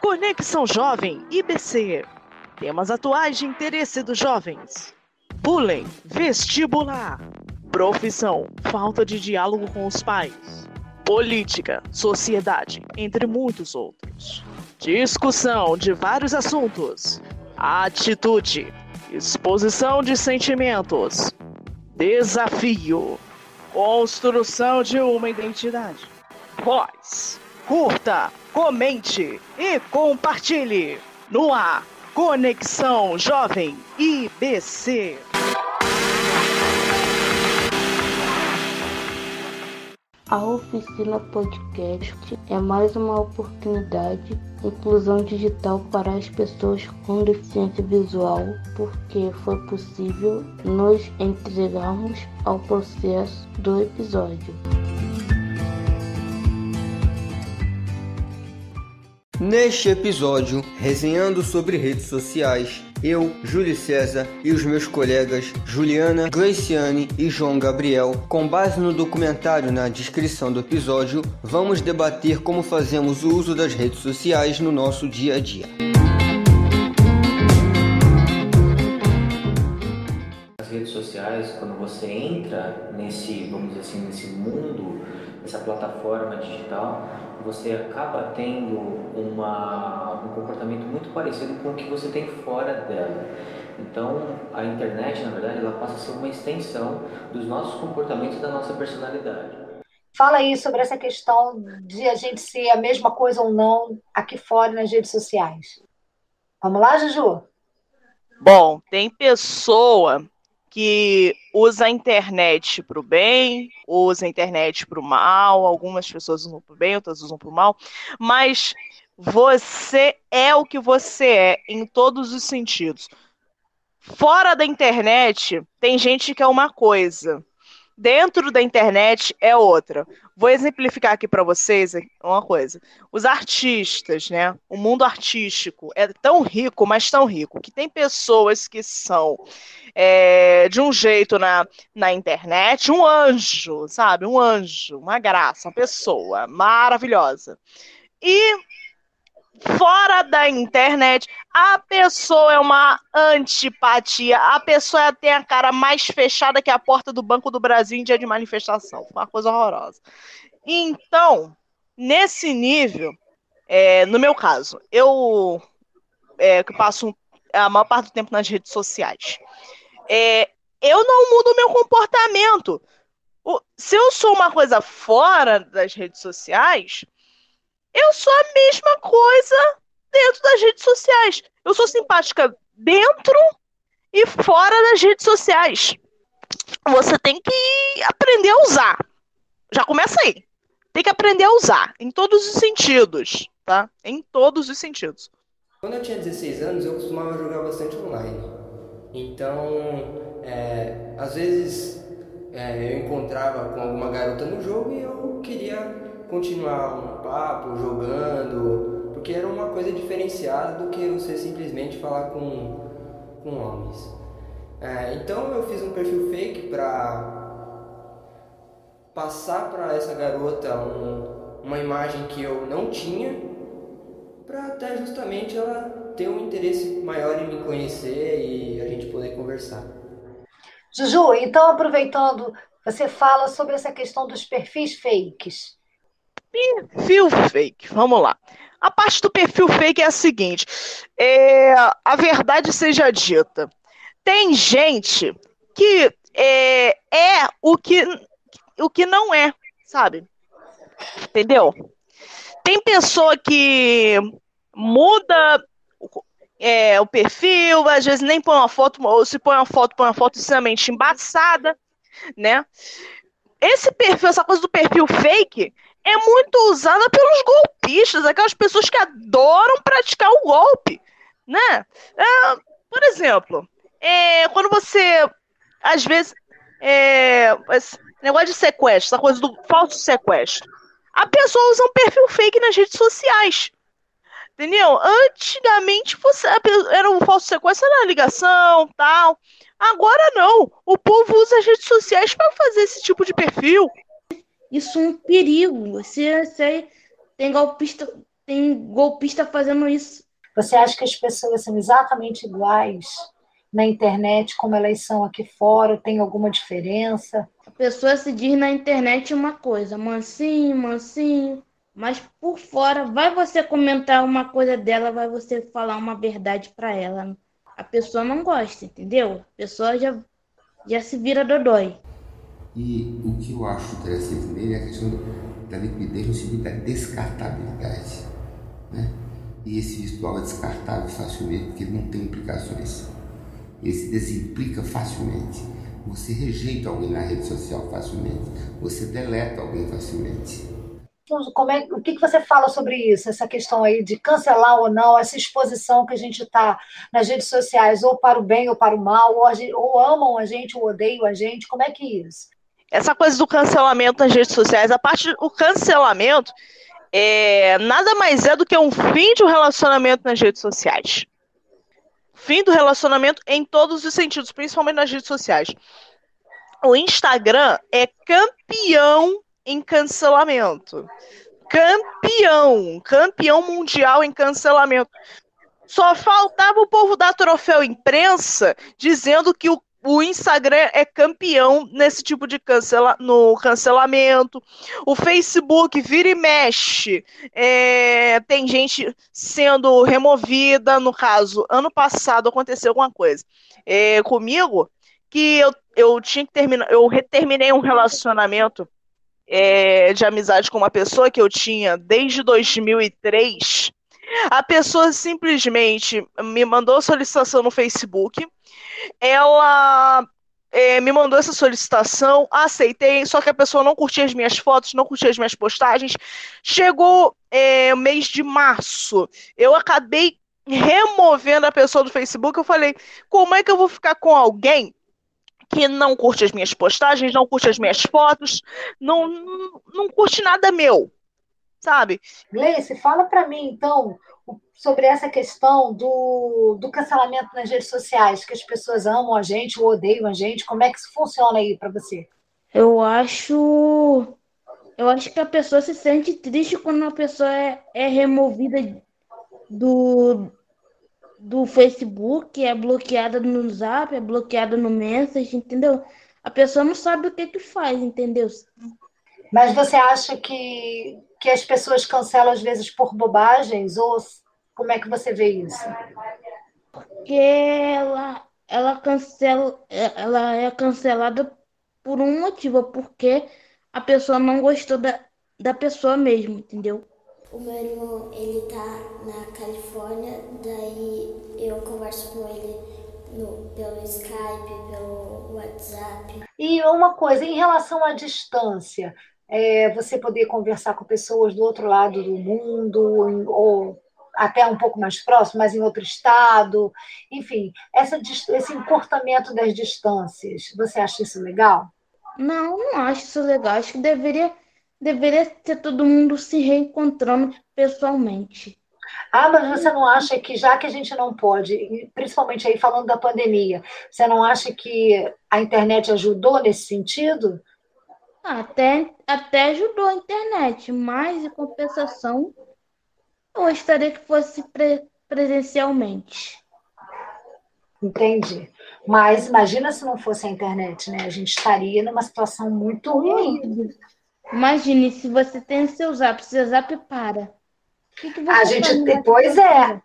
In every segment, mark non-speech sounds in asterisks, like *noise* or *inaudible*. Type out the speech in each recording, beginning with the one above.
Conexão Jovem IBC. Temas atuais de interesse dos jovens. Bullying, vestibular. Profissão, falta de diálogo com os pais. Política, sociedade, entre muitos outros. Discussão de vários assuntos. Atitude, exposição de sentimentos. Desafio, construção de uma identidade. Voz, curta, comente e compartilhe. No ar, Conexão Jovem IBC. A Oficina Podcast é mais uma oportunidade de inclusão digital para as pessoas com deficiência visual, porque foi possível nos entregarmos ao processo do episódio. Neste episódio, resenhando sobre redes sociais, eu, Júlio César e os meus colegas Juliana, Gleiciane e João Gabriel, com base no documentário na descrição do episódio, vamos debater como fazemos o uso das redes sociais no nosso dia a dia. Sociais, quando você entra nesse, vamos dizer assim, nesse mundo, nessa plataforma digital, você acaba tendo uma, um comportamento muito parecido com o que você tem fora dela. Então, a internet, na verdade, ela passa a ser uma extensão dos nossos comportamentos e da nossa personalidade. Fala aí sobre essa questão de a gente ser a mesma coisa ou não aqui fora nas redes sociais. Vamos lá, Juju? Bom, tem pessoa que usa a internet para o bem, usa a internet para o mal, algumas pessoas usam para o bem, outras usam para o mal, mas você é o que você é em todos os sentidos. Fora da internet, tem gente que é uma coisa. Dentro da internet é outra. Vou exemplificar aqui para vocês uma coisa. Os artistas, né? O mundo artístico é tão rico, mas tão rico, que tem pessoas que são é, de um jeito na, na internet, um anjo, sabe? Um anjo, uma graça, uma pessoa maravilhosa. E fora da internet, a pessoa é uma antipatia. A pessoa tem a cara mais fechada que a porta do Banco do Brasil em dia de manifestação. Uma coisa horrorosa. Então, nesse nível, é, no meu caso, eu é, passo a maior parte do tempo nas redes sociais é, eu não mudo meu comportamento. O, se eu sou uma coisa fora das redes sociais, eu sou a mesma coisa dentro das redes sociais. Eu sou simpática dentro e fora das redes sociais. Você tem que aprender a usar. Já começa aí. Tem que aprender a usar em todos os sentidos, tá? Em todos os sentidos. Quando eu tinha 16 anos, eu costumava jogar bastante online. Então, é, às vezes é, eu encontrava com alguma garota no jogo e eu queria continuar um papo, jogando, porque era uma coisa diferenciada do que você simplesmente falar com, com homens. É, então eu fiz um perfil fake para passar para essa garota um, uma imagem que eu não tinha, para até justamente ela ter um interesse maior em me conhecer e a gente poder conversar. Juju, então aproveitando, você fala sobre essa questão dos perfis fakes. Perfil fake, vamos lá. A parte do perfil fake é a seguinte: é, a verdade seja dita. Tem gente que é, é o que o que não é, sabe? Entendeu? Tem pessoa que muda é, o perfil, às vezes nem põe uma foto, ou se põe uma foto, põe uma foto extremamente embaçada, né? Esse perfil, essa coisa do perfil fake, é muito usada pelos golpistas, aquelas pessoas que adoram praticar o golpe, né? É, por exemplo, é, quando você, às vezes, é, negócio de sequestro, essa coisa do falso sequestro, a pessoa usa um perfil fake nas redes sociais. Entendeu? Antigamente você era um falso sequestro, era ligação, tal. Agora não. O povo usa as redes sociais para fazer esse tipo de perfil. Isso é um perigo. Você, tem golpista, tem golpista fazendo isso. Você acha que as pessoas são exatamente iguais na internet como elas são aqui fora? Tem alguma diferença? A pessoa se diz na internet uma coisa, mansinho, mansinho, mas por fora, vai você comentar uma coisa dela, vai você falar uma verdade para ela. A pessoa não gosta, entendeu? A pessoa já, já se vira dodói. E o que eu acho interessante nele é a questão da liquidez no sentido da descartabilidade. Né? E esse virtual é descartável facilmente porque ele não tem implicações. Ele se desimplica facilmente. Você rejeita alguém na rede social facilmente. Você deleta alguém facilmente. Como é, o que, que você fala sobre isso? Essa questão aí de cancelar ou não, essa exposição que a gente está nas redes sociais, ou para o bem ou para o mal, ou, gente, ou amam a gente ou odeiam a gente. Como é que é isso? Essa coisa do cancelamento nas redes sociais, a parte do cancelamento é, nada mais é do que um fim de um relacionamento nas redes sociais. Fim do relacionamento em todos os sentidos, principalmente nas redes sociais. O Instagram é campeão em cancelamento. Campeão, campeão mundial em cancelamento. Só faltava o povo dar troféu imprensa dizendo que o o Instagram é campeão nesse tipo de cancela, no cancelamento. O Facebook vira e mexe. É, tem gente sendo removida. No caso, ano passado aconteceu alguma coisa é, comigo que eu, eu tinha que terminar. Eu terminei um relacionamento é, de amizade com uma pessoa que eu tinha desde 2003. A pessoa simplesmente me mandou solicitação no Facebook ela é, me mandou essa solicitação, aceitei, só que a pessoa não curtia as minhas fotos, não curtia as minhas postagens. Chegou é, mês de março, eu acabei removendo a pessoa do Facebook. Eu falei, como é que eu vou ficar com alguém que não curte as minhas postagens, não curte as minhas fotos, não, não curte nada meu, sabe? Gleice, fala para mim, então, sobre essa questão do, do cancelamento nas redes sociais, que as pessoas amam a gente ou odeiam a gente. Como é que isso funciona aí para você? Eu acho. Eu acho que a pessoa se sente triste quando a pessoa é, é removida do, do Facebook, é bloqueada no Zap, é bloqueada no Message, entendeu? A pessoa não sabe o que que faz, entendeu? Mas você acha que, que as pessoas cancelam às vezes por bobagens ou como é que você vê isso? Porque ela, ela, cancela, ela é cancelada por um motivo, porque a pessoa não gostou da, da pessoa mesmo, entendeu? O meu irmão, ele tá na Califórnia, daí eu converso com ele no, pelo Skype, pelo WhatsApp. E uma coisa, em relação à distância, é, você poder conversar com pessoas do outro lado do mundo, ou até um pouco mais próximo, mas em outro estado. Enfim, essa, esse encurtamento das distâncias, você acha isso legal? Não, não acho isso legal. Acho que deveria, deveria ter todo mundo se reencontrando pessoalmente. Ah, mas você não acha que, já que a gente não pode, principalmente aí falando da pandemia, você não acha que a internet ajudou nesse sentido? Até, até ajudou a internet, mas em compensação eu gostaria que fosse pre presencialmente. Entendi. Mas imagina se não fosse a internet, né? A gente estaria numa situação muito ruim. Imagine se você tem seu zap, seu zap para. Que que a gente depois é.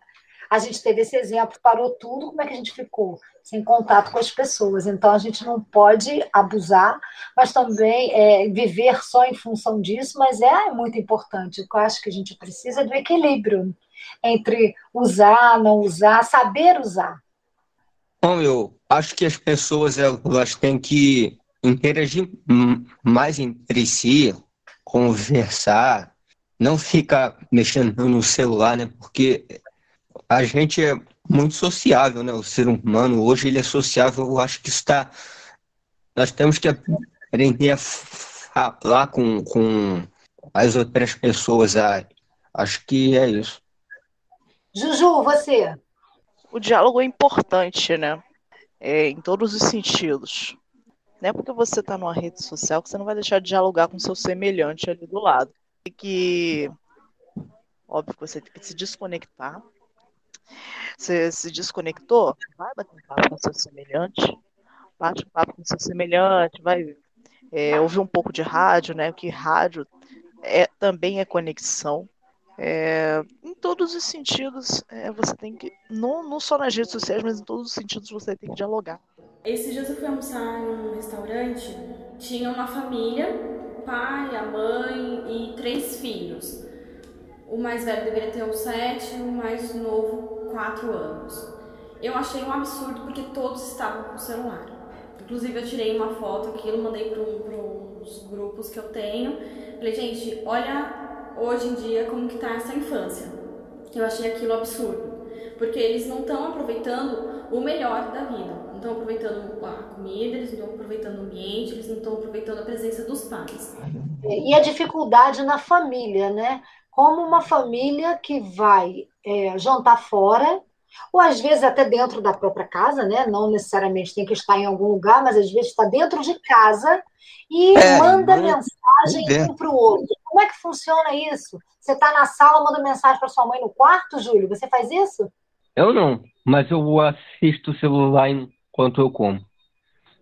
A gente teve esse exemplo, parou tudo, como é que a gente ficou? Sem contato com as pessoas. Então a gente não pode abusar, mas também é, viver só em função disso, mas é muito importante. O que eu acho que a gente precisa é do equilíbrio entre usar, não usar, saber usar. Bom, eu acho que as pessoas elas têm que interagir mais entre si, conversar, não ficar mexendo no celular, né? Porque a gente é muito sociável, né? O ser humano hoje ele é sociável. Eu acho que está. Nós temos que aprender a falar com, com as outras pessoas. Ah, acho que é isso. Juju, você? O diálogo é importante, né? É, em todos os sentidos. Não é porque você está numa rede social que você não vai deixar de dialogar com seu semelhante ali do lado. E que Óbvio que você tem que se desconectar. Você se desconectou? Vai bater um papo com seu semelhante. Bate um papo com seu semelhante, vai é, ouvir um pouco de rádio, né? Porque rádio é, também é conexão. É, em todos os sentidos, é, você tem que, não, não só nas redes sociais, mas em todos os sentidos você tem que dialogar. Esses dias eu fui almoçar em um restaurante, tinha uma família, pai, a mãe e três filhos. O mais velho deveria ter uns sete, o mais novo, quatro anos. Eu achei um absurdo porque todos estavam com o celular. Inclusive eu tirei uma foto aquilo, mandei para um, grupos que eu tenho. Falei, gente, olha hoje em dia como que tá essa infância. Eu achei aquilo absurdo, porque eles não estão aproveitando o melhor da vida. Não estão aproveitando a comida, eles não estão aproveitando o ambiente, eles não estão aproveitando a presença dos pais. E a dificuldade na família, né? Como uma família que vai é, jantar fora, ou às vezes até dentro da própria casa, né? Não necessariamente tem que estar em algum lugar, mas às vezes está dentro de casa e é, manda mensagem um para o outro. Como é que funciona isso? Você está na sala, manda mensagem para sua mãe no quarto, Júlio? Você faz isso? Eu não, mas eu assisto o celular enquanto eu como.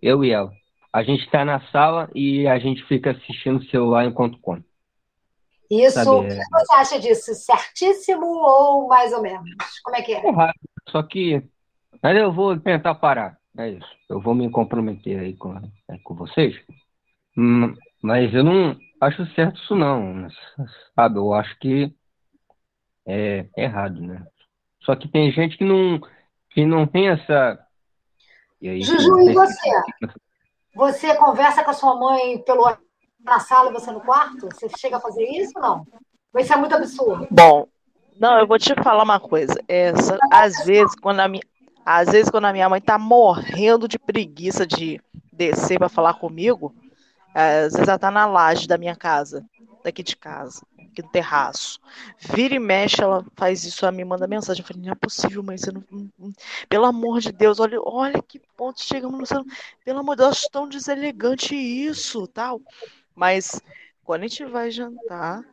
Eu e ela. A gente está na sala e a gente fica assistindo o celular enquanto come. Isso, Sabe, o que é... você acha disso? Certíssimo ou mais ou menos? Como é que é? Só que mas eu vou tentar parar. É isso. Eu vou me comprometer aí com, é, com vocês. Hum, mas eu não acho certo isso não. Sabe, eu acho que é errado, né? Só que tem gente que não, que não tem essa. E aí, Juju, e você? Você conversa com a sua mãe pelo na sala e você no quarto? Você chega a fazer isso ou não? Ou isso é muito absurdo? Bom, não, eu vou te falar uma coisa. Essa, às vezes, quando a minha, às vezes, quando a minha mãe tá morrendo de preguiça de descer para falar comigo, às vezes ela tá na laje da minha casa, daqui de casa, aqui no terraço. Vira e mexe, ela faz isso, ela me manda mensagem. Eu falei, não é possível, mãe, você não. Pelo amor de Deus, olha, olha que ponto chegamos no céu. Pelo amor de Deus, tão deselegante isso, tal. Mas quando a gente vai jantar,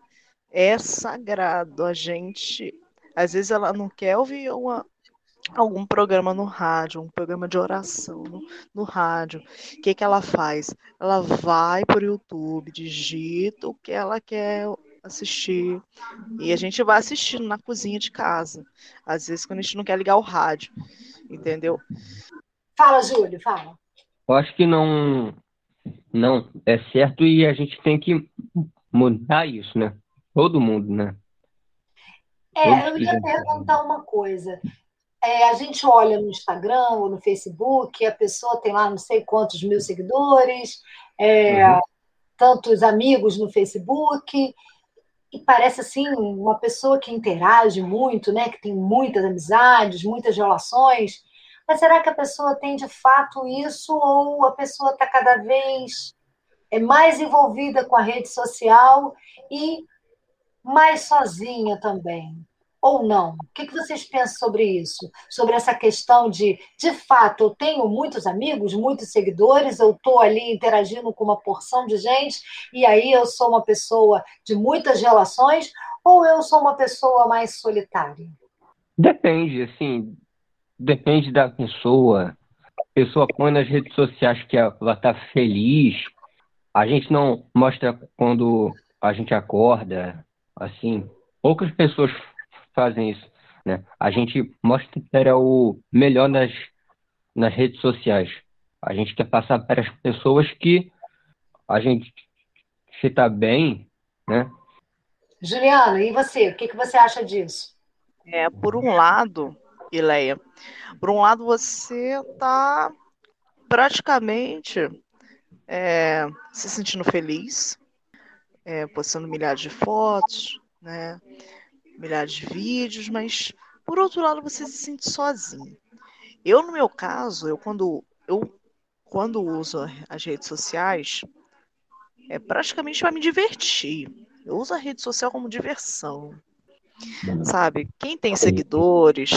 é sagrado. A gente, às vezes, ela não quer ouvir uma, algum programa no rádio, um programa de oração no, no rádio. O que, que ela faz? Ela vai para o YouTube, digita o que ela quer assistir e a gente vai assistindo na cozinha de casa. Às vezes, quando a gente não quer ligar o rádio, entendeu? Fala, Júlio, fala. Eu acho que não não é certo e a gente tem que mudar isso, né? Todo mundo, né? É, eu ia perguntar uma coisa. É, a gente olha no Instagram ou no Facebook, a pessoa tem lá não sei quantos mil seguidores, é, uhum. tantos amigos no Facebook, e parece assim uma pessoa que interage muito, né? Que tem muitas amizades, muitas relações. Mas será que a pessoa tem de fato isso ou a pessoa está cada vez é mais envolvida com a rede social e mais sozinha também? Ou não? O que vocês pensam sobre isso? Sobre essa questão de, de fato, eu tenho muitos amigos, muitos seguidores, eu estou ali interagindo com uma porção de gente, e aí eu sou uma pessoa de muitas relações, ou eu sou uma pessoa mais solitária? Depende, assim, depende da pessoa. A pessoa põe nas redes sociais que ela está feliz. A gente não mostra quando a gente acorda, assim. Poucas pessoas fazem isso, né? A gente mostra o melhor nas, nas redes sociais. A gente quer passar para as pessoas que a gente está bem, né? Juliana, e você? O que, que você acha disso? É, por um lado, Ileia. Por um lado, você está praticamente é, se sentindo feliz, é, postando milhares de fotos, né, milhares de vídeos, mas por outro lado, você se sente sozinho. Eu, no meu caso, eu quando eu quando uso as redes sociais, é praticamente para me divertir. Eu uso a rede social como diversão sabe? Quem tem seguidores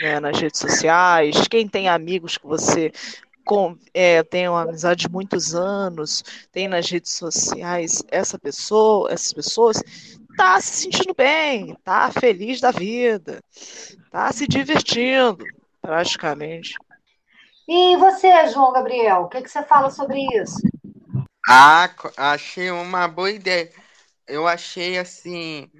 né, nas redes sociais, quem tem amigos que você com, é, tem uma amizade de muitos anos, tem nas redes sociais essa pessoa, essas pessoas, tá se sentindo bem, tá feliz da vida, tá se divertindo, praticamente. E você, João Gabriel, o que, que você fala sobre isso? Ah, achei uma boa ideia. Eu achei assim,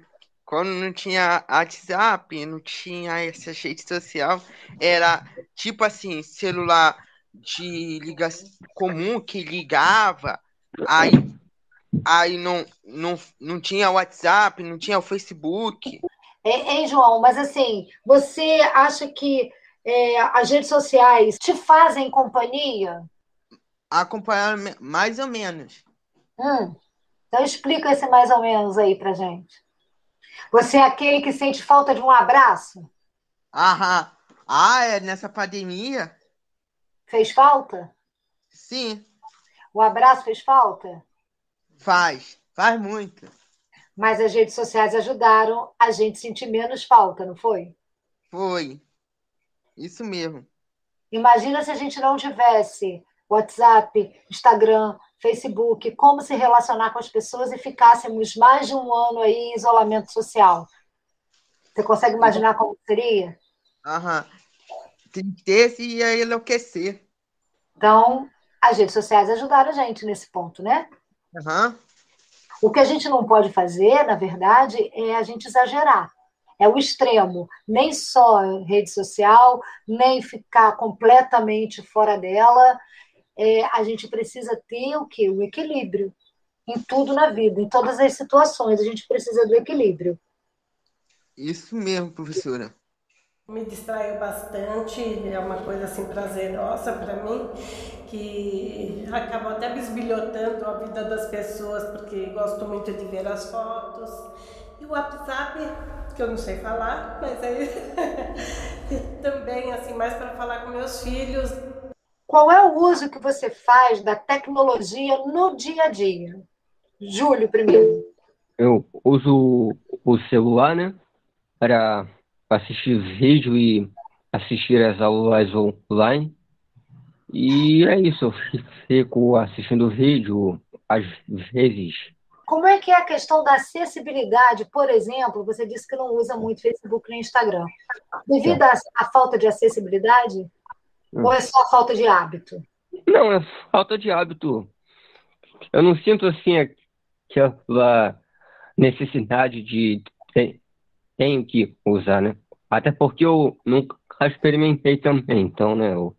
quando não tinha WhatsApp, não tinha essa rede social, era tipo assim, celular de ligação comum que ligava, aí, aí não, não, não tinha WhatsApp, não tinha o Facebook. Hein, João, mas assim, você acha que é, as redes sociais te fazem companhia? Acompanhar mais ou menos. Hum, então explica esse mais ou menos aí pra gente. Você é aquele que sente falta de um abraço? Aham. Ah, é nessa pandemia? Fez falta? Sim. O abraço fez falta? Faz, faz muito. Mas as redes sociais ajudaram a gente sentir menos falta, não foi? Foi. Isso mesmo. Imagina se a gente não tivesse WhatsApp, Instagram, Facebook, como se relacionar com as pessoas e ficássemos mais de um ano aí em isolamento social. Você consegue imaginar como seria? Aham. Tristeza e ia enlouquecer. Então, as redes sociais ajudaram a gente nesse ponto, né? Aham. O que a gente não pode fazer, na verdade, é a gente exagerar. É o extremo. Nem só rede social, nem ficar completamente fora dela é, a gente precisa ter o quê? O equilíbrio em tudo na vida, em todas as situações, a gente precisa do equilíbrio. Isso mesmo, professora. Me distraiu bastante, é uma coisa assim prazerosa para mim, que acaba até bisbilhotando a vida das pessoas, porque gosto muito de ver as fotos. E o WhatsApp, que eu não sei falar, mas aí *laughs* também assim mais para falar com meus filhos, qual é o uso que você faz da tecnologia no dia a dia? Júlio, primeiro. Eu uso o celular, né, para assistir vídeo e assistir as aulas online. E é isso, eu fico assistindo vídeo às vezes. Como é que é a questão da acessibilidade? Por exemplo, você disse que não usa muito Facebook nem Instagram. Devido à falta de acessibilidade, ou é só falta de hábito? Não, é falta de hábito. Eu não sinto assim aquela necessidade de tenho que usar, né? Até porque eu nunca experimentei também, então, né? Eu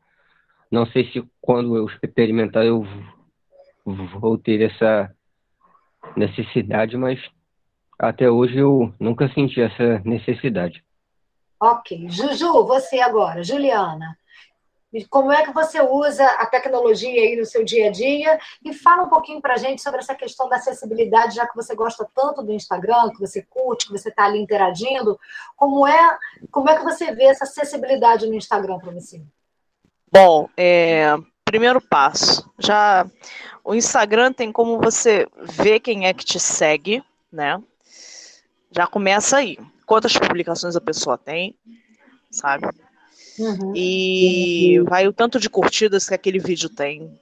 não sei se quando eu experimentar eu vou ter essa necessidade, mas até hoje eu nunca senti essa necessidade. Ok. Juju, você agora. Juliana, como é que você usa a tecnologia aí no seu dia a dia e fala um pouquinho para a gente sobre essa questão da acessibilidade, já que você gosta tanto do Instagram, que você curte, que você está ali interagindo, como é, como é que você vê essa acessibilidade no Instagram para você? Bom, é, primeiro passo, já o Instagram tem como você ver quem é que te segue, né? Já começa aí. Quantas publicações a pessoa tem, sabe? Uhum. E vai o tanto de curtidas que aquele vídeo tem,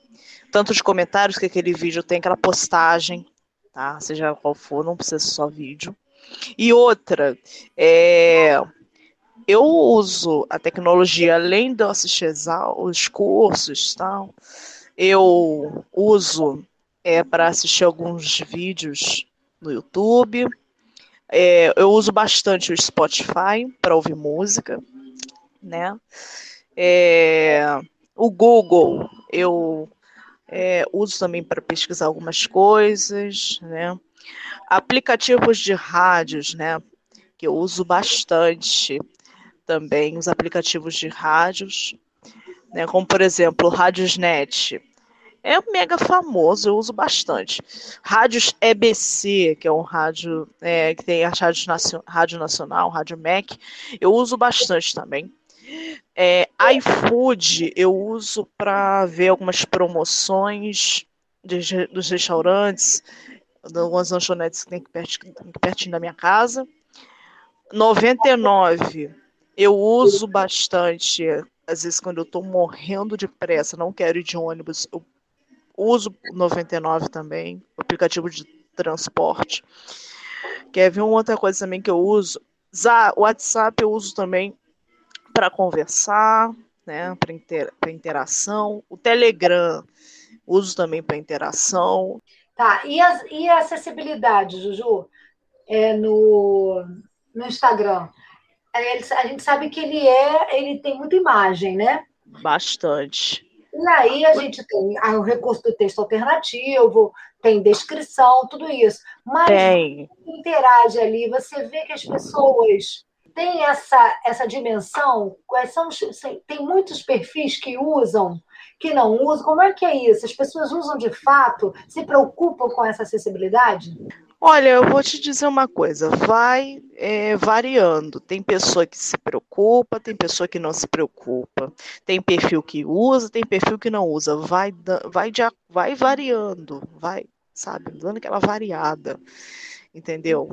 tanto de comentários que aquele vídeo tem, aquela postagem, tá? Seja qual for, não precisa ser só vídeo. E outra, é, eu uso a tecnologia além de eu assistir os cursos, tal. Eu uso é, para assistir alguns vídeos no YouTube. É, eu uso bastante o Spotify para ouvir música né? É, o Google eu é, uso também para pesquisar algumas coisas, né? Aplicativos de rádios, né? Que eu uso bastante também, os aplicativos de rádios, né? Como por exemplo, o Radiosnet. É mega famoso, eu uso bastante. Rádios EBC, que é um rádio é, que tem a rádio, rádio Nacional, Rádio MEC, eu uso bastante também. É, iFood eu uso para ver algumas promoções de, dos restaurantes, algumas lanchonetes que tem pertinho, pertinho da minha casa. 99 eu uso bastante, às vezes quando eu estou morrendo de pressa, não quero ir de ônibus, eu uso 99 também, aplicativo de transporte. Quer ver uma outra coisa também que eu uso? WhatsApp eu uso também para conversar, né? Para inter, interação. O Telegram uso também para interação. Tá, e, as, e a acessibilidade, Juju? É no, no Instagram. É, a gente sabe que ele é, ele tem muita imagem, né? Bastante. E aí a gente tem ah, o recurso do texto alternativo, tem descrição, tudo isso. Mas tem. interage ali, você vê que as pessoas têm essa, essa dimensão. Quais são tem muitos perfis que usam, que não usam. Como é que é isso? As pessoas usam de fato, se preocupam com essa acessibilidade? Olha, eu vou te dizer uma coisa, vai é, variando. Tem pessoa que se preocupa, tem pessoa que não se preocupa. Tem perfil que usa, tem perfil que não usa. Vai, vai, vai variando, vai, sabe, dando aquela variada, entendeu?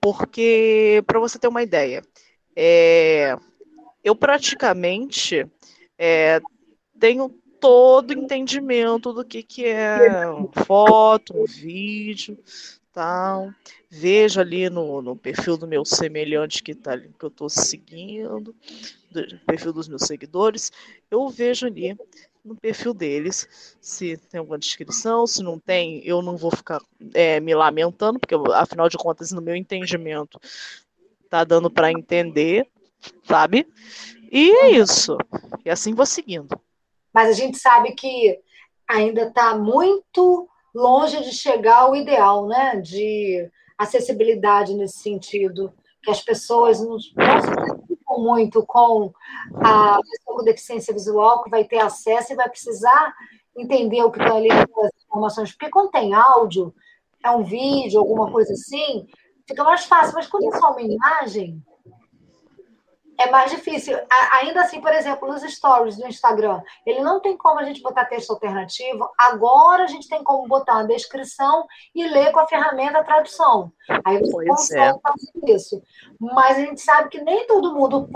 Porque, para você ter uma ideia, é, eu praticamente é, tenho todo entendimento do que, que é foto, vídeo, tal. Vejo ali no, no perfil do meu semelhante que, tá, que eu estou seguindo, do perfil dos meus seguidores, eu vejo ali no perfil deles se tem alguma descrição, se não tem, eu não vou ficar é, me lamentando, porque afinal de contas, no meu entendimento, tá dando para entender, sabe? E é isso. E assim vou seguindo. Mas a gente sabe que ainda está muito longe de chegar ao ideal, né? De acessibilidade nesse sentido, que as pessoas não, preocupam muito com a pessoa com deficiência visual que vai ter acesso e vai precisar entender o que está ali nas informações, porque quando tem áudio, é um vídeo, alguma coisa assim, fica mais fácil, mas quando é só uma imagem, é mais difícil. Ainda assim, por exemplo, nos stories do Instagram, ele não tem como a gente botar texto alternativo. Agora a gente tem como botar uma descrição e ler com a ferramenta a tradução. Aí você pois consegue é. fazer isso. Mas a gente sabe que nem todo mundo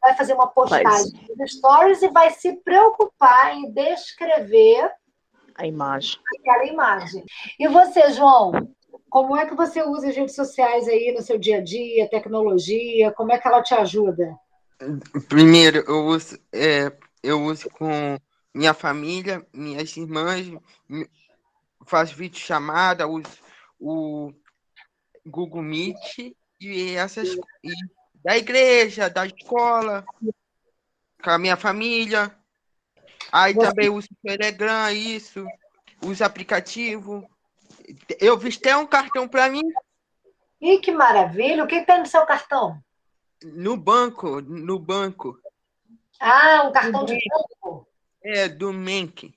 vai fazer uma postagem nos stories e vai se preocupar em descrever a imagem. Aquela imagem. E você, João? Como é que você usa as redes sociais aí no seu dia a dia, tecnologia? Como é que ela te ajuda? Primeiro, eu uso, é, eu uso com minha família, minhas irmãs, faço vídeo chamada, uso o Google Meet e essas e da igreja, da escola, com a minha família. Aí Você... também uso o Telegram, isso, uso aplicativo. Eu vi até um cartão para mim. Ih, que maravilha! O que tem no seu cartão? No banco, no banco. Ah, um cartão de banco? É, do Menk.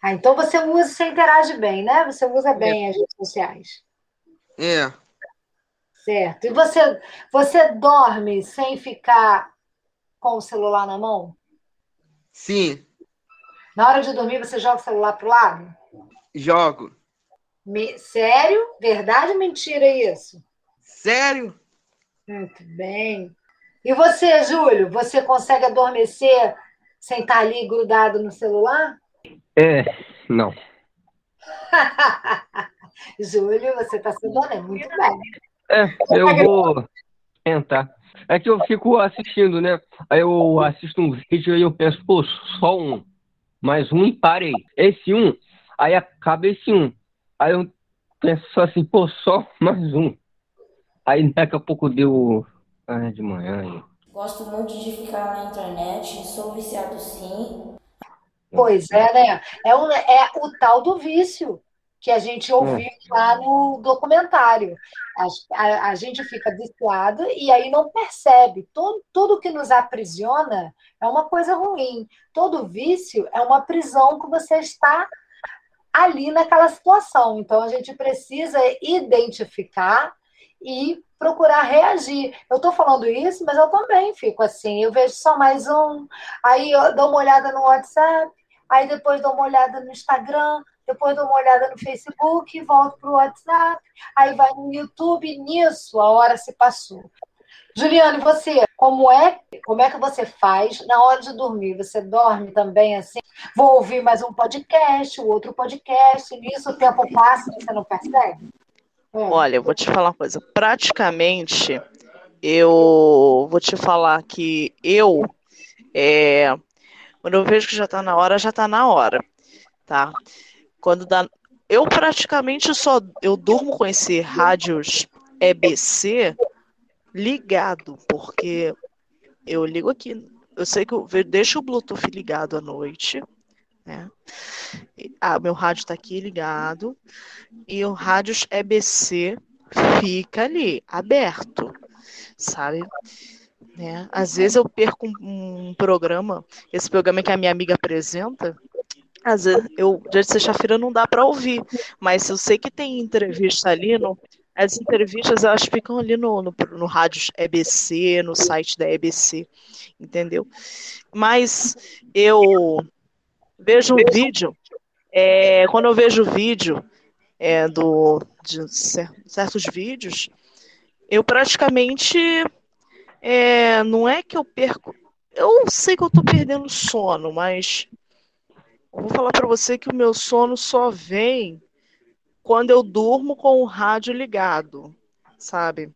Ah, então você usa, você interage bem, né? Você usa bem é. as redes sociais. É. Certo. E você, você dorme sem ficar com o celular na mão? Sim. Na hora de dormir, você joga o celular pro lado? Jogo. Me... Sério? Verdade ou mentira isso? Sério? Muito bem. E você, Júlio, você consegue adormecer sem estar ali grudado no celular? É, não. *laughs* Júlio, você está se dormindo muito bem. É, eu vou tentar. É que eu fico assistindo, né? Aí eu assisto um vídeo e eu penso, pô, só um. Mais um e parei. Esse um, aí acaba esse um. Aí eu penso assim, pô, só *laughs* mais um. Aí daqui a pouco deu ah, de manhã. Aí. Gosto muito de ficar na internet, sou viciado sim. Pois é, né? É, um, é o tal do vício que a gente ouviu é. lá no documentário. A, a, a, gente fica viciado e aí não percebe. Todo, tudo que nos aprisiona é uma coisa ruim. Todo vício é uma prisão que você está ali naquela situação. Então a gente precisa identificar e procurar reagir. Eu estou falando isso, mas eu também fico assim. Eu vejo só mais um, aí eu dou uma olhada no WhatsApp, aí depois dou uma olhada no Instagram, depois dou uma olhada no Facebook, volto para o WhatsApp, aí vai no YouTube, nisso a hora se passou. Juliane, você, como é, como é que você faz na hora de dormir? Você dorme também assim? Vou ouvir mais um podcast, outro podcast, nisso o tempo passa e você não percebe? Olha, eu vou te falar uma coisa. Praticamente, eu vou te falar que eu, é, quando eu vejo que já tá na hora, já tá na hora, tá? Quando dá, eu praticamente só eu durmo com esse rádios EBC ligado, porque eu ligo aqui, eu sei que eu deixo o Bluetooth ligado à noite, né? Ah, meu rádio está aqui ligado e o rádio EBC fica ali, aberto, sabe? Né? Às vezes eu perco um, um programa, esse programa que a minha amiga apresenta, às vezes eu dia de sexta-feira não dá para ouvir, mas eu sei que tem entrevista ali no as entrevistas elas ficam ali no, no, no rádio EBC, no site da EBC, entendeu? Mas eu vejo um vídeo, é, quando eu vejo vídeo é, do, de certos vídeos, eu praticamente é, não é que eu perco, eu sei que eu estou perdendo sono, mas vou falar para você que o meu sono só vem quando eu durmo com o rádio ligado, sabe?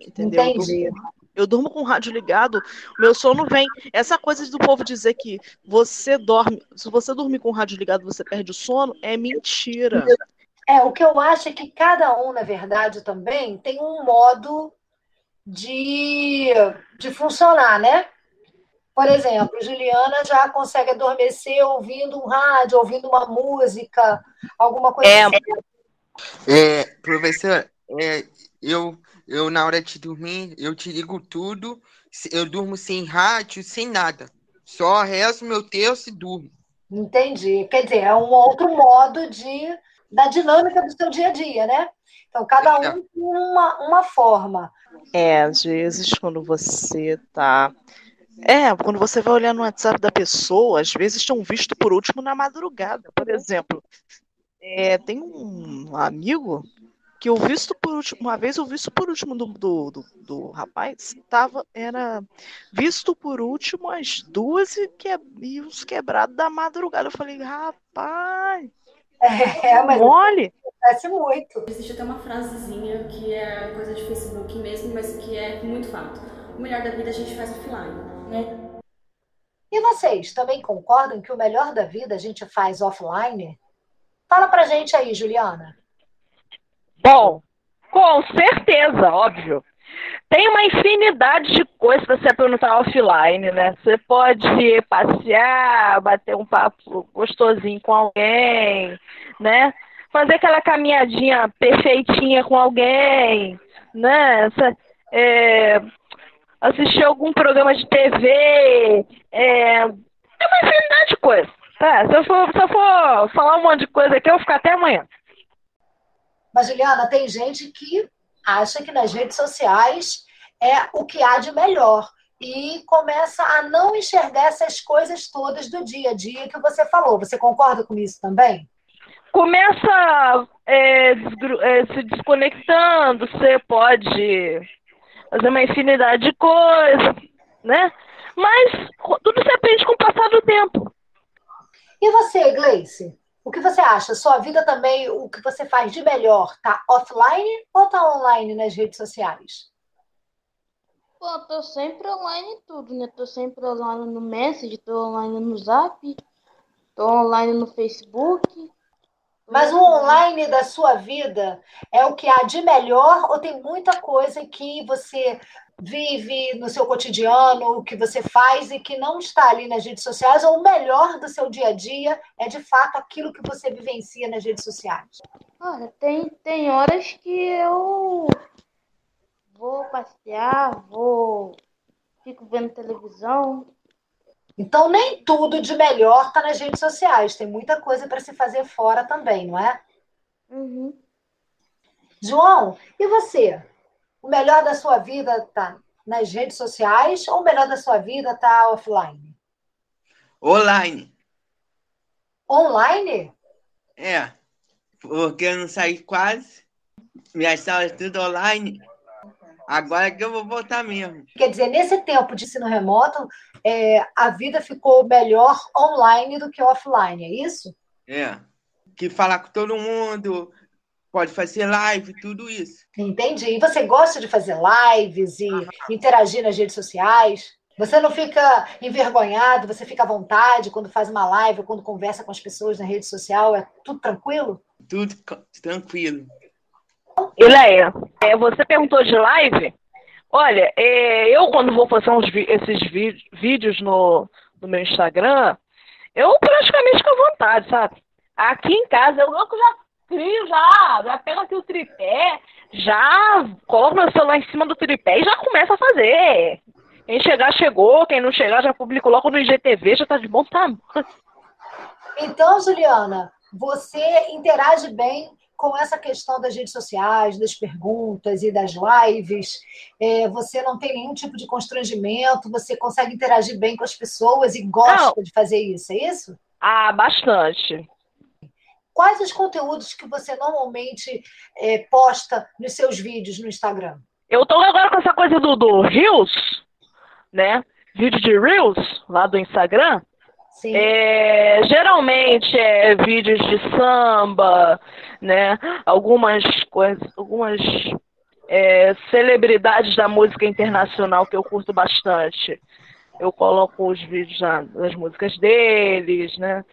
Entendeu? Entendi. Eu durmo com o rádio ligado, o meu sono vem. Essa coisa do povo dizer que você dorme, se você dormir com o rádio ligado, você perde o sono, é mentira. É, o que eu acho é que cada um, na verdade, também tem um modo de, de funcionar, né? Por exemplo, Juliana já consegue adormecer ouvindo um rádio, ouvindo uma música, alguma coisa é, assim. É, professor, é, eu, eu na hora de dormir, eu te ligo tudo, eu durmo sem rádio, sem nada. Só rezo meu texto e durmo. Entendi. Quer dizer, é um outro modo de da dinâmica do seu dia a dia, né? Então, cada um tem uma, uma forma. É, às vezes, quando você está é, quando você vai olhar no WhatsApp da pessoa, às vezes estão visto por último na madrugada. Por exemplo, é, tem um amigo que eu visto por último, uma vez eu visto por último do, do, do, do rapaz, tava, era visto por último às duas e, que, e os quebrados da madrugada. Eu falei, rapaz, é, mas mole. Acontece muito. Existe até uma frasezinha que é coisa de Facebook mesmo, mas que é muito fato. O melhor da vida a gente faz offline né? E vocês também concordam que o melhor da vida a gente faz offline? Fala pra gente aí, Juliana. Bom, com certeza, óbvio. Tem uma infinidade de coisas para você perguntar offline, né? Você pode passear, bater um papo gostosinho com alguém, né? Fazer aquela caminhadinha perfeitinha com alguém, né? É, assistir algum programa de TV, é, é uma infinidade de coisa. Tá? Se, eu for, se eu for falar um monte de coisa aqui, eu vou ficar até amanhã. Mas, Juliana, tem gente que acha que nas redes sociais é o que há de melhor e começa a não enxergar essas coisas todas do dia a dia que você falou. Você concorda com isso também? Começa é, é, se desconectando, você pode fazer uma infinidade de coisas, né? Mas tudo se aprende com o passar do tempo. E você, Gleice? O que você acha? Sua vida também, o que você faz de melhor, tá offline ou tá online nas redes sociais? Pô, tô sempre online em tudo, né? Tô sempre online no Messenger, tô online no Zap, tô online no Facebook, mas o online da sua vida é o que há de melhor ou tem muita coisa que você vive no seu cotidiano, o que você faz e que não está ali nas redes sociais, ou o melhor do seu dia a dia é de fato aquilo que você vivencia nas redes sociais? Olha, tem, tem horas que eu vou passear, vou fico vendo televisão, então, nem tudo de melhor está nas redes sociais. Tem muita coisa para se fazer fora também, não é? Uhum. João, e você? O melhor da sua vida está nas redes sociais ou o melhor da sua vida está offline? Online. Online? É, porque eu não saí quase. Minhas aulas tudo online. Agora é que eu vou voltar mesmo. Quer dizer, nesse tempo de ensino remoto, é, a vida ficou melhor online do que offline, é isso? É. Que falar com todo mundo, pode fazer live, tudo isso. Entendi. E você gosta de fazer lives e interagir nas redes sociais? Você não fica envergonhado, você fica à vontade quando faz uma live, quando conversa com as pessoas na rede social, é tudo tranquilo? Tudo tranquilo. Ileia, é, você perguntou de live? Olha, é, eu quando vou fazer uns, esses vídeos no, no meu Instagram, eu praticamente fico à vontade, sabe? Aqui em casa eu já crio, já, já pego aqui o tripé, já coloco meu celular em cima do tripé e já começo a fazer. Quem chegar, chegou. Quem não chegar, já publicou logo no IGTV, já tá de bom tamanho. Então, Juliana, você interage bem com essa questão das redes sociais, das perguntas e das lives. É, você não tem nenhum tipo de constrangimento, você consegue interagir bem com as pessoas e gosta não. de fazer isso, é isso? Ah, bastante. Quais os conteúdos que você normalmente é, posta nos seus vídeos no Instagram? Eu tô agora com essa coisa do, do Reels, né? Vídeo de Reels lá do Instagram. Sim. É, geralmente é vídeos de samba, né? Algumas coisas, algumas é, celebridades da música internacional que eu curto bastante. Eu coloco os vídeos das músicas deles, né?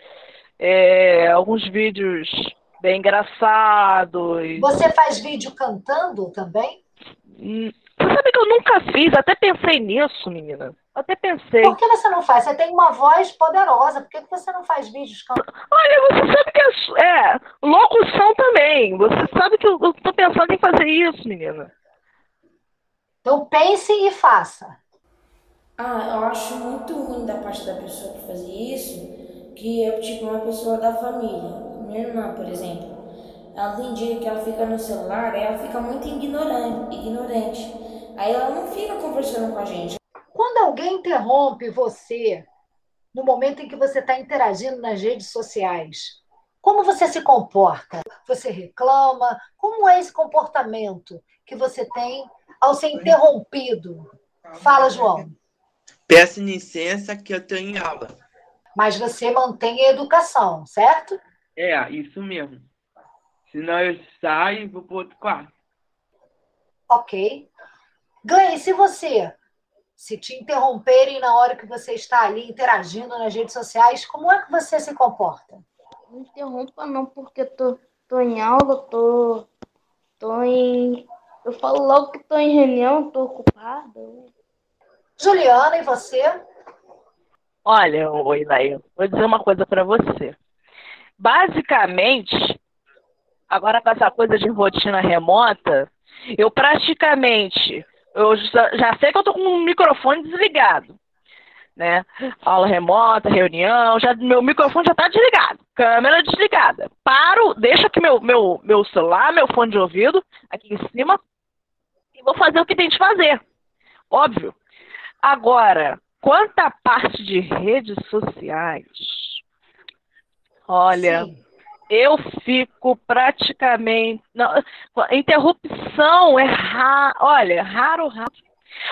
É, alguns vídeos bem engraçados. Você faz vídeo cantando também? Hum, você sabe que eu nunca fiz, até pensei nisso, menina. Até pensei. Por que você não faz? Você tem uma voz poderosa, por que você não faz vídeos cantando? Olha, você sabe que é, é locução também. Você sabe que eu, eu tô pensando em fazer isso, menina. Então pense e faça. Ah, eu acho muito ruim da parte da pessoa que fazer isso, que é tipo uma pessoa da família. Minha irmã, por exemplo. Ela tem dia que ela fica no celular, ela fica muito ignorante, ignorante. Aí ela não fica conversando com a gente. Quando alguém interrompe você no momento em que você está interagindo nas redes sociais, como você se comporta? Você reclama? Como é esse comportamento que você tem ao ser interrompido? Fala, João. Peço licença que eu estou em aula. Mas você mantém a educação, certo? É, isso mesmo. Senão eu saio e vou para outro quarto. Ok. Gleice, se você se te interromperem na hora que você está ali interagindo nas redes sociais, como é que você se comporta? Não interrompa não, porque tô, tô em aula, tô, tô em... Eu falo logo que tô em reunião, tô ocupada. Juliana, e você? Olha, oi, Laia, vou dizer uma coisa para você. Basicamente, agora com essa coisa de rotina remota, eu praticamente eu já sei que eu tô com o microfone desligado, né? Aula remota, reunião, já meu microfone já tá desligado, câmera desligada. Paro, deixo aqui meu meu meu celular, meu fone de ouvido aqui em cima e vou fazer o que tem de fazer. Óbvio. Agora, quanto à parte de redes sociais, olha, Sim eu fico praticamente. Não, interrupção é raro. Olha, raro, raro.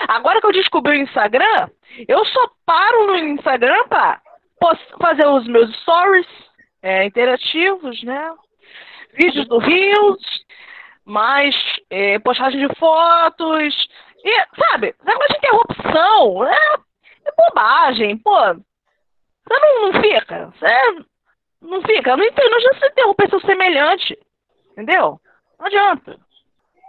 Agora que eu descobri o Instagram, eu só paro no Instagram para fazer os meus stories é, interativos, né? Vídeos do Rios, mais é, postagem de fotos. E, sabe, negócio de interrupção é, é bobagem, pô. Você não, não fica. Você não fica, não entendo, não já se interromper seu semelhante. Entendeu? Não adianta.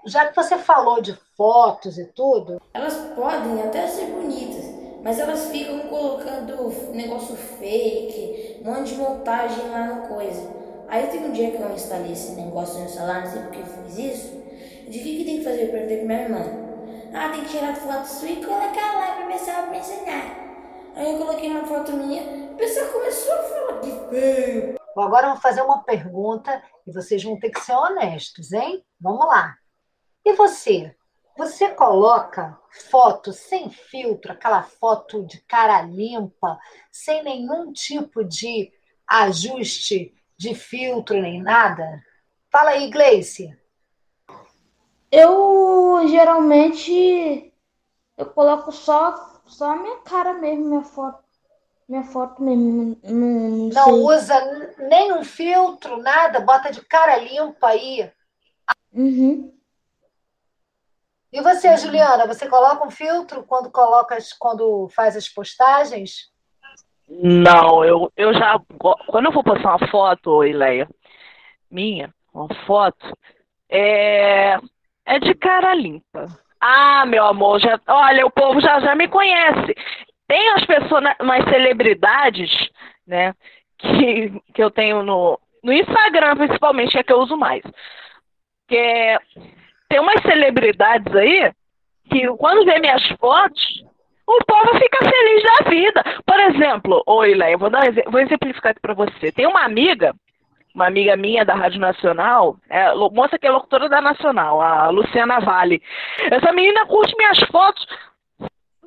Já que você falou de fotos e tudo. Elas podem até ser bonitas, mas elas ficam colocando negócio fake, um monte de montagem lá no coisa. Aí tem um dia que eu instalei esse negócio no celular, não sei porque eu fiz isso. De que, que tem que fazer? Eu perguntei pra minha irmã. Ah, tem que tirar foto sua e colocar lá pra ela me ensinar. Aí eu coloquei uma foto minha, o pessoal começou a falar que feio. Agora eu vou fazer uma pergunta e vocês vão ter que ser honestos, hein? Vamos lá. E você? Você coloca foto sem filtro, aquela foto de cara limpa, sem nenhum tipo de ajuste de filtro nem nada? Fala aí, Gleice. Eu geralmente eu coloco só só a minha cara mesmo, minha foto. Minha foto mesmo. Não, não, não usa nenhum filtro, nada, bota de cara limpa aí. Uhum. E você, Juliana, você coloca um filtro quando coloca, quando faz as postagens? Não, eu, eu já. Quando eu vou postar uma foto, Ileia, minha, uma foto, é, é de cara limpa. Ah, meu amor, já, olha, o povo já, já me conhece. Tem as pessoas, mais celebridades, né, que, que eu tenho no, no Instagram, principalmente, é que eu uso mais. Que é, tem umas celebridades aí que quando vê minhas fotos, o povo fica feliz da vida. Por exemplo, oi, Leia, vou, dar, vou exemplificar aqui para você. Tem uma amiga, uma amiga minha da Rádio Nacional, é, moça que é locutora da Nacional, a Luciana Vale. Essa menina curte minhas fotos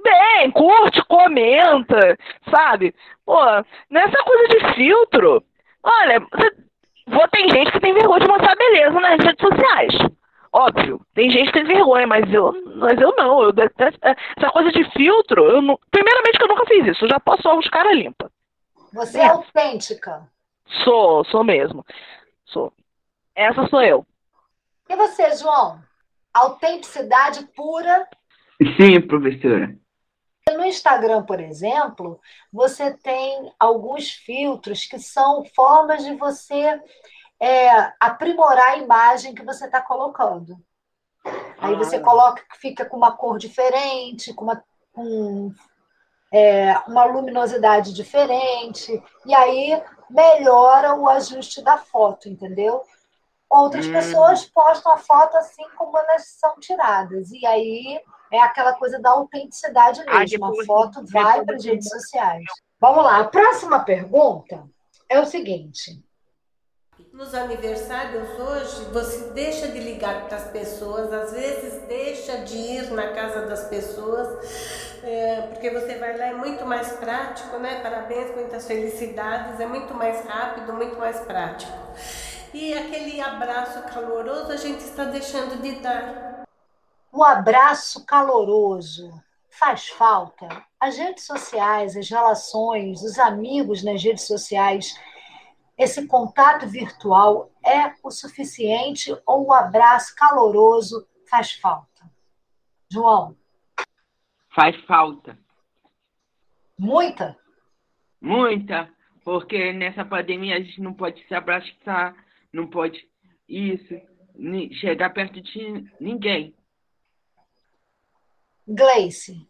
bem, curte, comenta, sabe? Pô, nessa coisa de filtro, olha, vou, tem gente que tem vergonha de mostrar beleza nas redes sociais. Óbvio, tem gente que tem vergonha, mas eu, mas eu não. Eu detesto, é, essa coisa de filtro, eu não, primeiramente que eu nunca fiz isso, eu já posso os caras limpa. Você é autêntica. Sou, sou mesmo. Sou. Essa sou eu. E você, João? Autenticidade pura? Sim, professora. No Instagram, por exemplo, você tem alguns filtros que são formas de você é, aprimorar a imagem que você está colocando. Aí você ah. coloca que fica com uma cor diferente, com uma, com, é, uma luminosidade diferente, e aí melhora o ajuste da foto, entendeu? Outras hum. pessoas postam a foto assim como elas são tiradas, e aí é aquela coisa da autenticidade mesmo. a foto vai para as redes sociais. Vamos lá, a próxima pergunta é o seguinte. Nos aniversários hoje, você deixa de ligar para as pessoas, às vezes deixa de ir na casa das pessoas, é, porque você vai lá, é muito mais prático, né? Parabéns, muitas felicidades, é muito mais rápido, muito mais prático. E aquele abraço caloroso a gente está deixando de dar. O abraço caloroso faz falta. As redes sociais, as relações, os amigos nas redes sociais, esse contato virtual é o suficiente ou o abraço caloroso faz falta? João? Faz falta. Muita? Muita, porque nessa pandemia a gente não pode se abraçar, não pode isso, chegar perto de ninguém. Gleice.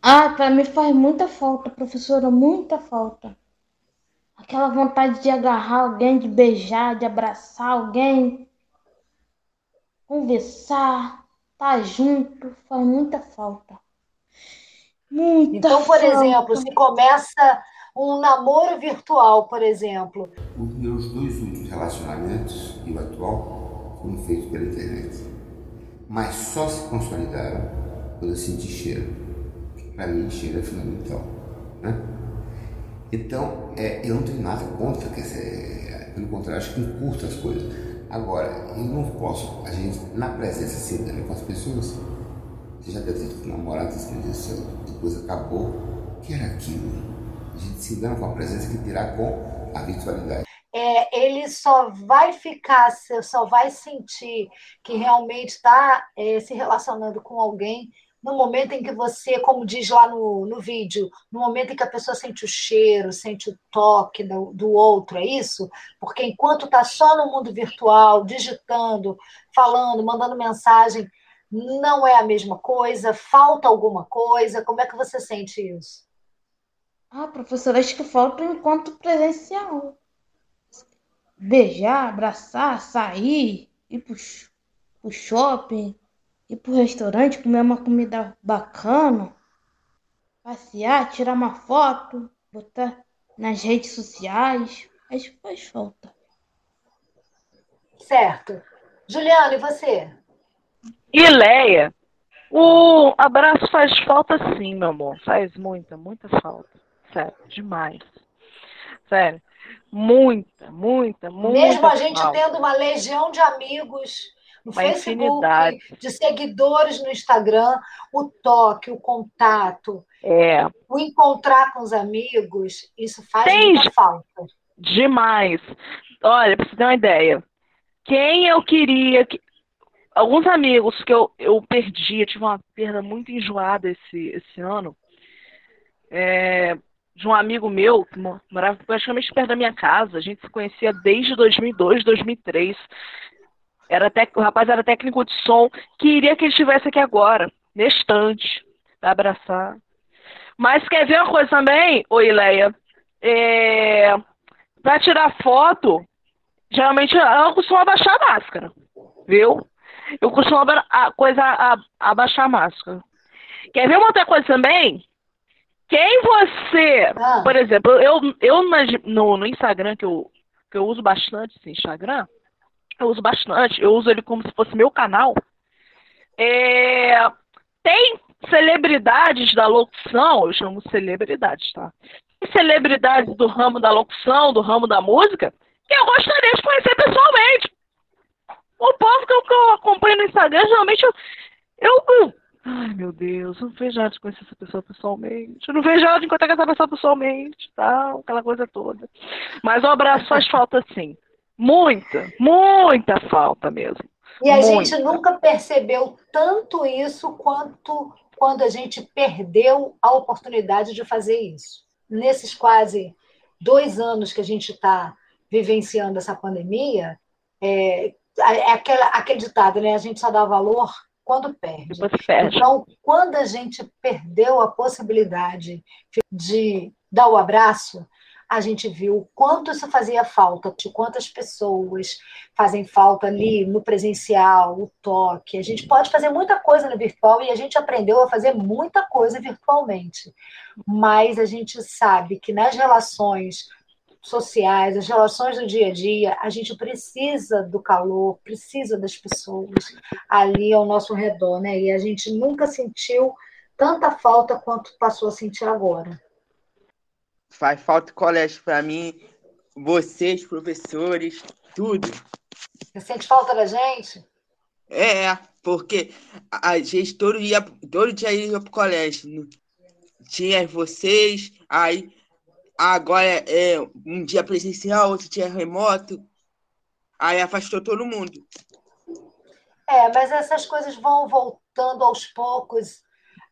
Ah, para mim faz muita falta, professora, muita falta. Aquela vontade de agarrar alguém, de beijar, de abraçar alguém, conversar, estar tá junto, faz muita falta. Muita então, por falta. exemplo, se começa um namoro virtual, por exemplo. Os meus dois últimos relacionamentos e o atual foram feitos pela internet. Mas só se consolidaram quando eu senti cheiro. Para mim, cheiro é fundamental. Né? Então, é, eu não tenho nada contra, quer dizer, pelo contrário, acho que encurta as coisas. Agora, eu não posso, a gente, na presença simultânea com as pessoas, você já deve ter namorado, você depois acabou, que era aquilo? A gente se engana com a presença que terá com a virtualidade. É, ele só vai ficar, só vai sentir que realmente está é, se relacionando com alguém no momento em que você, como diz lá no, no vídeo, no momento em que a pessoa sente o cheiro, sente o toque do, do outro, é isso? Porque enquanto está só no mundo virtual, digitando, falando, mandando mensagem, não é a mesma coisa? Falta alguma coisa? Como é que você sente isso? Ah, professora, acho que falta o encontro presencial. Beijar, abraçar, sair, ir pro, pro shopping, ir pro restaurante, comer uma comida bacana, passear, tirar uma foto, botar nas redes sociais. Acho que faz falta. Certo. Juliana, e você? E Leia, o abraço faz falta sim, meu amor. Faz muita, muita falta. Sério, demais. Sério. Muita, muita, muita. Mesmo a gente falta. tendo uma legião de amigos no uma Facebook, infinidade. de seguidores no Instagram, o toque, o contato, é. o encontrar com os amigos, isso faz Tem muita falta. Demais. Olha, para você ter uma ideia, quem eu queria que. Alguns amigos que eu, eu perdi, eu tive uma perda muito enjoada esse, esse ano. É, de um amigo meu que morava praticamente perto da minha casa. A gente se conhecia desde 2002, 2003. Era tec... O rapaz era técnico de som. Queria que ele estivesse aqui agora, neste instante, para abraçar. Mas quer ver uma coisa também, ô Ileia? É... Para tirar foto, geralmente eu costumo abaixar a máscara, viu? Eu costumo a coisa a, abaixar a máscara. Quer ver uma outra coisa também? Quem você, ah. por exemplo, eu, eu no, no Instagram, que eu, que eu uso bastante esse Instagram, eu uso bastante, eu uso ele como se fosse meu canal. É, tem celebridades da locução, eu chamo celebridades, tá? Tem celebridades do ramo da locução, do ramo da música, que eu gostaria de conhecer pessoalmente. O povo que eu, que eu acompanho no Instagram, geralmente eu, eu Ai, meu Deus, eu não vejo nada de conhecer essa pessoa pessoalmente. Eu não vejo nada de encontrar essa pessoa pessoalmente, tal, aquela coisa toda. Mas o abraço faz *laughs* falta sim. Muita, muita falta mesmo. E a muita. gente nunca percebeu tanto isso quanto quando a gente perdeu a oportunidade de fazer isso. Nesses quase dois anos que a gente está vivenciando essa pandemia, é, é aquela, aquele ditado, né? A gente só dá valor quando perde. perde. Então, quando a gente perdeu a possibilidade de dar o abraço, a gente viu o quanto isso fazia falta, de quantas pessoas fazem falta ali no presencial, o toque. A gente pode fazer muita coisa no virtual e a gente aprendeu a fazer muita coisa virtualmente. Mas a gente sabe que nas relações sociais, as relações do dia a dia, a gente precisa do calor, precisa das pessoas ali ao nosso redor, né? E a gente nunca sentiu tanta falta quanto passou a sentir agora. Faz falta o colégio para mim, vocês, professores, tudo. Você sente falta da gente? É, porque a gente todo dia, todo dia ia pro colégio. Tinha vocês, aí agora é, é um dia presencial, outro dia remoto. Aí afastou todo mundo. É, mas essas coisas vão voltando aos poucos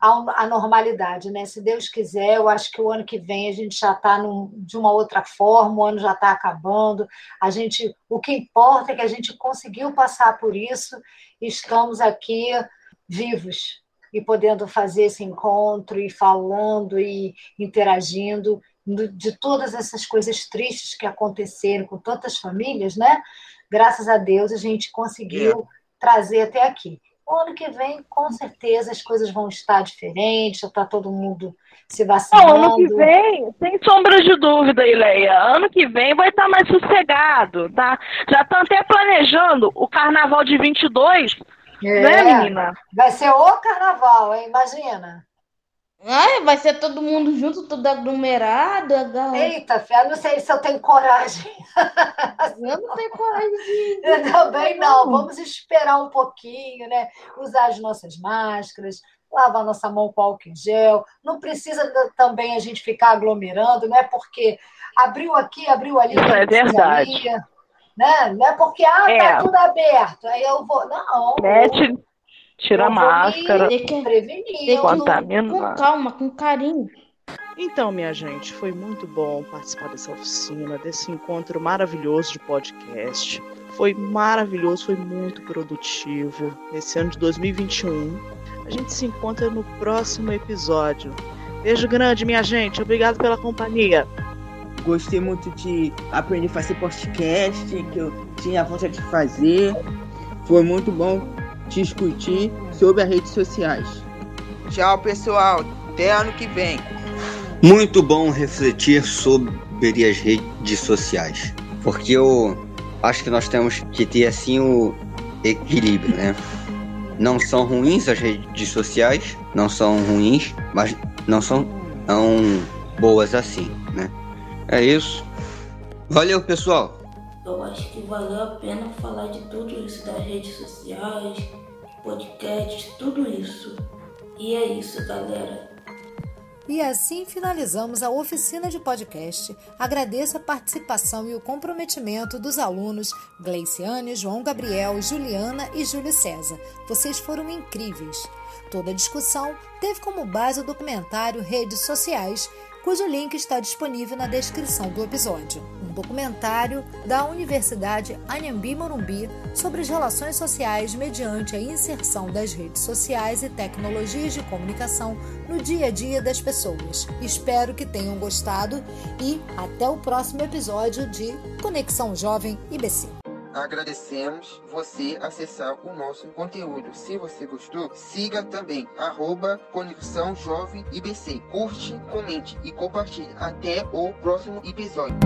à, normalidade, né? Se Deus quiser, eu acho que o ano que vem a gente já está de uma outra forma, o ano já está acabando. A gente, o que importa é que a gente conseguiu passar por isso e estamos aqui vivos e podendo fazer esse encontro e falando e interagindo de todas essas coisas tristes que aconteceram com tantas famílias, né? Graças a Deus a gente conseguiu é. trazer até aqui. O ano que vem, com certeza, as coisas vão estar diferentes, já está todo mundo se vacinando. Não, ano que vem, sem sombra de dúvida, Ileia, ano que vem vai estar mais sossegado, tá? Já estão até planejando o carnaval de 22, é, né, menina? Vai ser o carnaval, hein? Imagina. Ai, vai ser todo mundo junto, tudo aglomerado. Agarra... Eita, Fé, não sei se eu tenho coragem. Eu não tenho coragem de. *laughs* Eu também não. Vamos esperar um pouquinho, né? Usar as nossas máscaras, lavar nossa mão com álcool em gel. Não precisa também a gente ficar aglomerando, não é porque abriu aqui, abriu ali. Isso é verdade. né? Não é porque, ah, tá é. tá tudo aberto. Aí eu vou. Não. Mete Tira a máscara. Tem que prevenir. Contaminar. Com calma, com carinho. Então, minha gente, foi muito bom participar dessa oficina, desse encontro maravilhoso de podcast. Foi maravilhoso, foi muito produtivo. Nesse ano de 2021. A gente se encontra no próximo episódio. Beijo grande, minha gente. Obrigado pela companhia. Gostei muito de aprender a fazer podcast, que eu tinha vontade de fazer. Foi muito bom discutir sobre as redes sociais. Tchau, pessoal. Até ano que vem. Muito bom refletir sobre as redes sociais, porque eu acho que nós temos que ter assim o equilíbrio, né? Não são ruins as redes sociais, não são ruins, mas não são tão boas assim, né? É isso. Valeu, pessoal. Eu acho que valeu a pena falar de tudo isso das redes sociais, podcast, tudo isso. E é isso, galera. E assim finalizamos a oficina de podcast. Agradeço a participação e o comprometimento dos alunos Gleiciane, João Gabriel, Juliana e Júlio César. Vocês foram incríveis. Toda a discussão teve como base o documentário Redes Sociais, cujo link está disponível na descrição do episódio. Um documentário da Universidade Anhembi Morumbi sobre as relações sociais mediante a inserção das redes sociais e tecnologias de comunicação no dia a dia das pessoas. Espero que tenham gostado e até o próximo episódio de Conexão Jovem IBC. Agradecemos você acessar o nosso conteúdo. Se você gostou, siga também arroba Conexão Jovem IBC. Curte, comente e compartilhe. Até o próximo episódio.